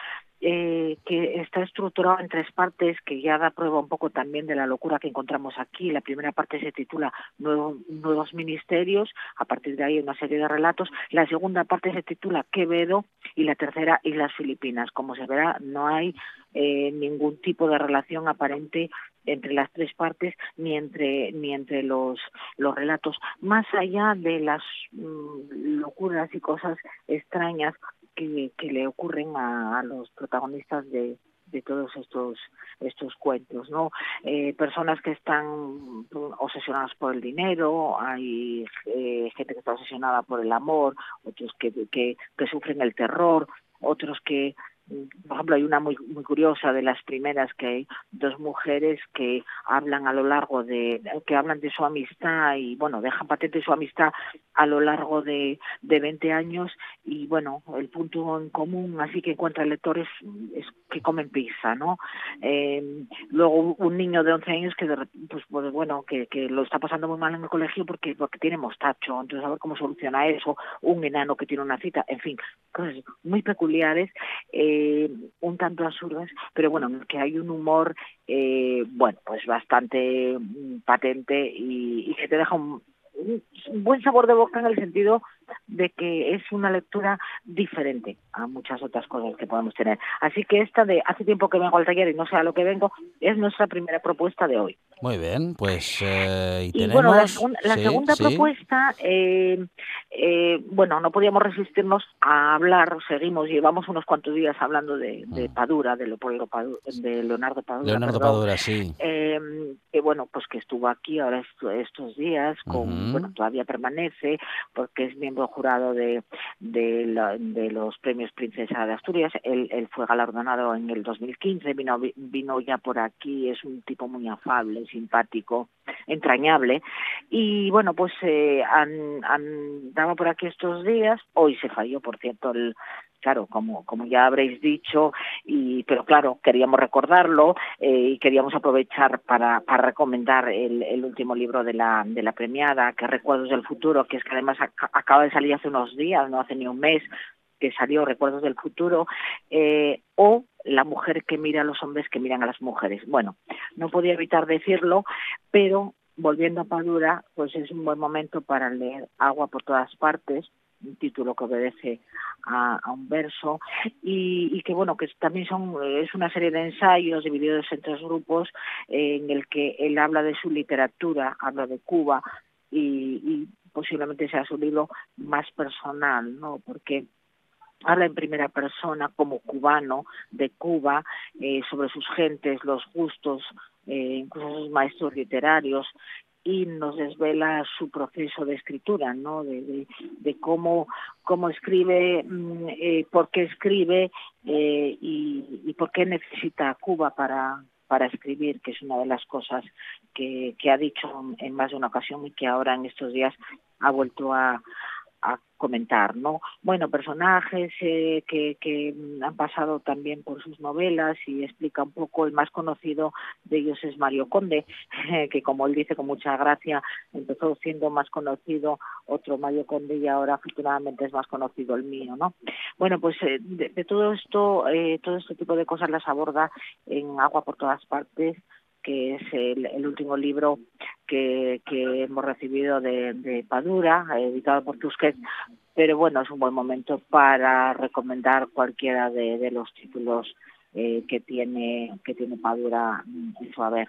[SPEAKER 11] eh, que está estructurado en tres partes que ya da prueba un poco también de la locura que encontramos aquí. La primera parte se titula Nuevo- Nuevos Ministerios, a partir de ahí una serie de relatos. La segunda parte se titula Quevedo y la tercera Islas Filipinas. Como se verá, no hay eh, ningún tipo de relación aparente entre las tres partes ni entre ni entre los los relatos. Más allá de las mm, locuras y cosas extrañas que, que le ocurren a, a los protagonistas de, de todos estos estos cuentos no Eh, personas que están obsesionadas por el dinero hay eh, gente que está obsesionada por el amor otros que, que, sufren el terror otros que por ejemplo, hay una muy, muy curiosa de las primeras que hay dos mujeres que hablan a lo largo de, que hablan de su amistad y bueno, dejan patente su amistad a lo largo de, de 20 años y bueno, el punto en común así que encuentra lectores es que comen pizza, ¿no? Eh, luego un niño de 11 años que de pues, pues, bueno, que, que lo está pasando muy mal en el colegio porque porque tiene mostacho, entonces a ver cómo soluciona eso, un enano que tiene una cita, en fin, cosas muy peculiares, eh, un tanto absurdas, pero bueno, que hay un humor, eh, bueno, pues bastante mm, patente y, y que te deja un, un buen sabor de boca en el sentido de que es una lectura diferente a muchas otras cosas que podemos tener. Así que esta de hace tiempo que vengo al taller y no sé a lo que vengo es nuestra primera propuesta de hoy.
[SPEAKER 1] Muy bien, pues eh, y
[SPEAKER 11] Y
[SPEAKER 1] tenemos...
[SPEAKER 11] bueno, la, segun- la
[SPEAKER 1] sí,
[SPEAKER 11] segunda
[SPEAKER 1] sí.
[SPEAKER 11] propuesta, eh, eh, bueno, no podíamos resistirnos a hablar, seguimos, llevamos unos cuantos días hablando de, de Padura, de Leopoldo Padura, de Leonardo Padura.
[SPEAKER 1] Mm. Leonardo
[SPEAKER 11] perdón.
[SPEAKER 1] Padura, sí.
[SPEAKER 11] Eh, que bueno, pues que estuvo aquí ahora est- estos días, con, bueno, todavía permanece, porque es miembro jurado de, de, la- de los premios Princesa de Asturias. Él, fue galardonado en el 2015, vino, vino ya por aquí, es un tipo muy afable, simpático, entrañable. Y bueno, pues eh, andaba por aquí estos días, hoy se falló, por cierto, el, claro, como, como ya habréis dicho, y, pero claro, queríamos recordarlo eh, y queríamos aprovechar para, para recomendar el, el último libro de la, de la premiada, que Recuerdos del Futuro, que es que además ac- acaba de salir hace unos días, no hace ni un mes, que salió Recuerdos del Futuro, eh, o La mujer que mira a los hombres que miran a las mujeres. Bueno, no podía evitar decirlo, pero volviendo a Padura, pues es un buen momento para leer Agua por todas partes, un título que obedece a, un verso y, que bueno que también son es una serie de ensayos divididos en tres grupos en el que él habla de su literatura habla de Cuba y, y posiblemente sea su libro más personal no porque habla en primera persona como cubano de Cuba, eh, sobre sus gentes, los gustos, eh, incluso sus maestros literarios, y nos desvela su proceso de escritura, ¿no? De, cómo, cómo escribe, mm, eh, por qué escribe eh, y, por qué necesita Cuba para, para escribir, que es una de las cosas que, que ha dicho en más de una ocasión y que ahora en estos días ha vuelto a, a comentar, ¿no? Bueno, personajes eh, que, han pasado también por sus novelas y explica un poco, el más conocido de ellos es Mario Conde, que como él dice con mucha gracia, empezó siendo más conocido otro Mario Conde y ahora afortunadamente es más conocido el mío, ¿no? Bueno, pues eh, de, de, todo esto, eh, todo este tipo de cosas las aborda en Agua por todas partes, que es el, último libro que, que, hemos recibido de, Padura, editado por Tusquets, pero bueno, es un buen momento para recomendar cualquiera de, de los títulos eh, que tiene que tiene Padura en su haber.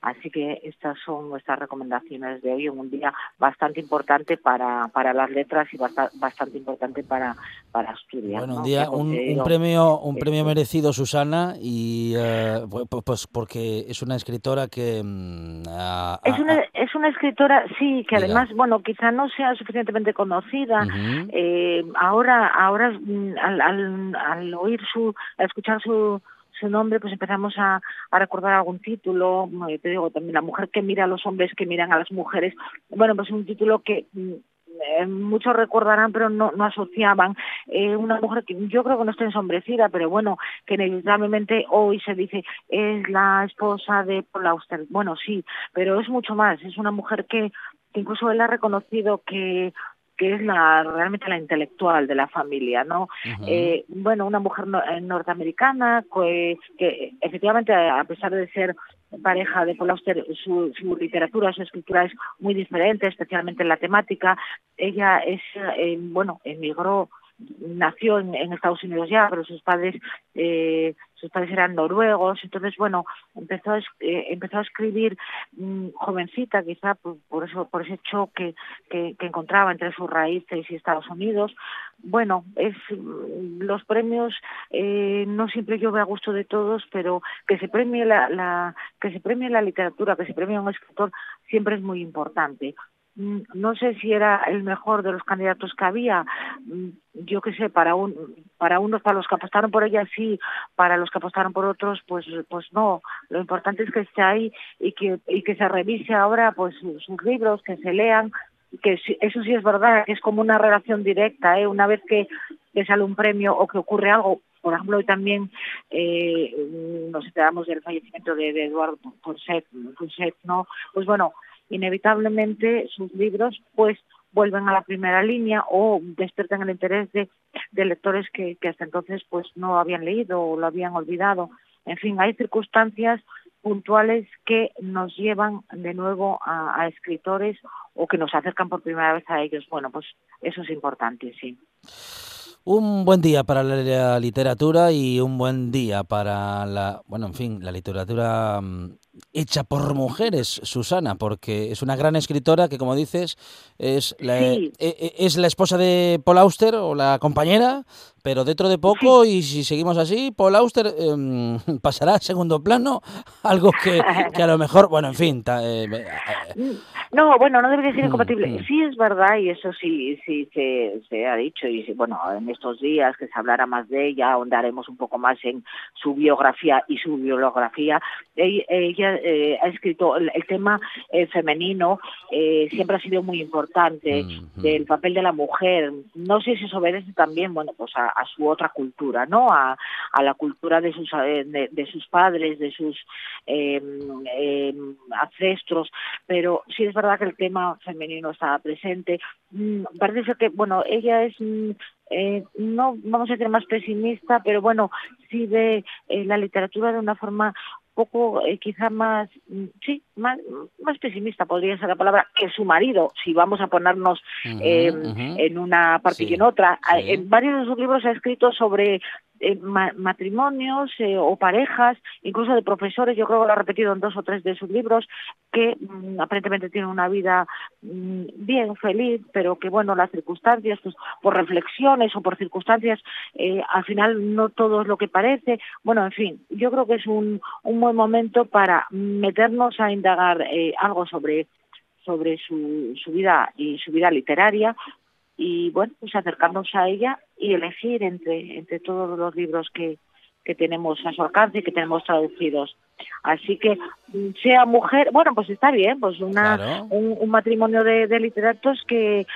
[SPEAKER 11] Así que estas son nuestras recomendaciones de hoy en un día bastante importante para, para las letras y bastante, importante para, para Asturias.
[SPEAKER 1] Bueno, un
[SPEAKER 11] ¿no?
[SPEAKER 1] día, un, un, premio, un premio merecido, Susana, y eh, pues porque es una escritora que...
[SPEAKER 11] Mm, a, es, una, es una escritora, sí, que además, bueno, quizá no sea suficientemente conocida. Uh -huh. eh, ahora, ahora mm, al, al, al oír su, al escuchar su su nombre, pues empezamos a, recordar algún título, yo te digo, también la mujer que mira a los hombres que miran a las mujeres, bueno, pues un título que eh, muchos recordarán pero no, no asociaban. Eh, una mujer que yo creo que no está ensombrecida pero bueno que inevitablemente hoy se dice es la esposa de Paul Auster bueno sí pero es mucho más es una mujer que incluso él ha reconocido que que es la realmente la intelectual de la familia, ¿no? Uh -huh. eh, bueno, una mujer no, norteamericana que, que efectivamente a pesar de ser pareja de Paul Auster, su, su literatura, su escritura es muy diferente, especialmente en la temática. Ella es, eh, bueno, emigró nació en, en, Estados Unidos ya, pero sus padres eh, sus padres eran noruegos, entonces bueno empezó a, eh, empezó a escribir mmm, jovencita quizá por, eso por ese choque que, encontraba entre sus raíces y Estados Unidos. Bueno, es los premios eh, no siempre veo a gusto de todos, pero que se premie la, la que se premie la literatura, que se premie a un escritor siempre es muy importante no sé si era el mejor de los candidatos que había, yo qué sé, para un, para unos, para los que apostaron por ella sí, para los que apostaron por otros, pues, pues no. Lo importante es que esté ahí y que, y que se revise ahora, pues, sus libros, que se lean, que eso sí es verdad, es como una relación directa, ¿eh? Una vez que, que sale un premio o que ocurre algo, por ejemplo, hoy también eh, nos enteramos del fallecimiento de, de Eduardo Ponset, ¿no? Pues bueno, inevitablemente sus libros pues vuelven a la primera línea o despiertan el interés de, lectores que, que hasta entonces pues no habían leído o lo habían olvidado. En fin, hay circunstancias puntuales que nos llevan de nuevo a, a, escritores o que nos acercan por primera vez a ellos. Bueno, pues eso es importante, sí.
[SPEAKER 1] Un buen día para la literatura y un buen día para la, bueno, en fin, la literatura hecha por mujeres, Susana, porque es una gran escritora que, como dices, es la, sí. es la esposa de Paul Auster o la compañera, pero dentro de poco, sí. y si seguimos así, Paul Auster eh, pasará a segundo plano, algo que, que, a lo mejor, bueno, en fin. Ta, eh,
[SPEAKER 11] no, bueno, no debería ser incompatible. Mm. Sí es verdad, y eso sí, sí se, se ha dicho, y bueno, en estos días que se hablará más de ella, ahondaremos un poco más en su biografía y su bibliografía. Ella, ella eh, ha escrito el, el tema eh, femenino, eh, siempre ha sido muy importante, mm -hmm. del papel de la mujer. No sé si eso obedece también, bueno, pues a, a su otra cultura, ¿no? A, a la cultura de sus, de, de sus padres, de sus eh, eh, ancestros, pero sí es verdad que el tema femenino estaba presente. Mm, parece ser que, bueno, ella es mm, eh, no vamos a decir más pesimista, pero bueno, sí ve eh, la literatura de una forma poco eh, quizá más mm, sí más más pesimista podría ser la palabra que su marido si vamos a ponernos uh -huh, eh, uh -huh. en una parte sí, y en otra sí. en varios de sus libros ha escrito sobre eh, ma- matrimonios eh, o parejas, incluso de profesores, yo creo que lo ha repetido en dos o tres de sus libros, que mm, aparentemente tienen una vida mm, bien, feliz, pero que bueno, las circunstancias, pues por reflexiones o por circunstancias, eh, al final no todo es lo que parece. Bueno, en fin, yo creo que es un, un buen momento para meternos a indagar eh, algo sobre sobre su, su vida y su vida literaria y bueno pues acercarnos a ella y elegir entre entre todos los libros que que tenemos a su alcance y que tenemos traducidos así que sea mujer bueno pues está bien pues una
[SPEAKER 1] Claro.
[SPEAKER 11] un, un matrimonio de, de literatos que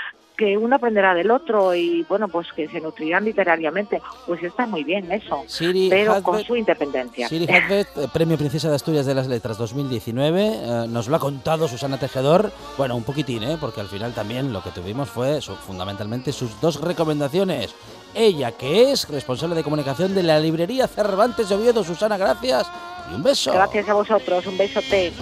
[SPEAKER 11] que uno aprenderá del otro y bueno pues que se nutrirán literariamente pues está muy bien eso
[SPEAKER 1] Siri
[SPEAKER 11] pero con su independencia
[SPEAKER 1] Siri Hadbeth, eh, Premio Princesa de Asturias de las Letras 2019, eh, nos lo ha contado Susana Tejedor, bueno, un poquitín, ¿eh? porque al final también lo que tuvimos fue su- fundamentalmente sus dos recomendaciones. Ella, que es responsable de comunicación de la librería Cervantes de Oviedo, Susana, gracias y un beso.
[SPEAKER 11] gracias a vosotros un besote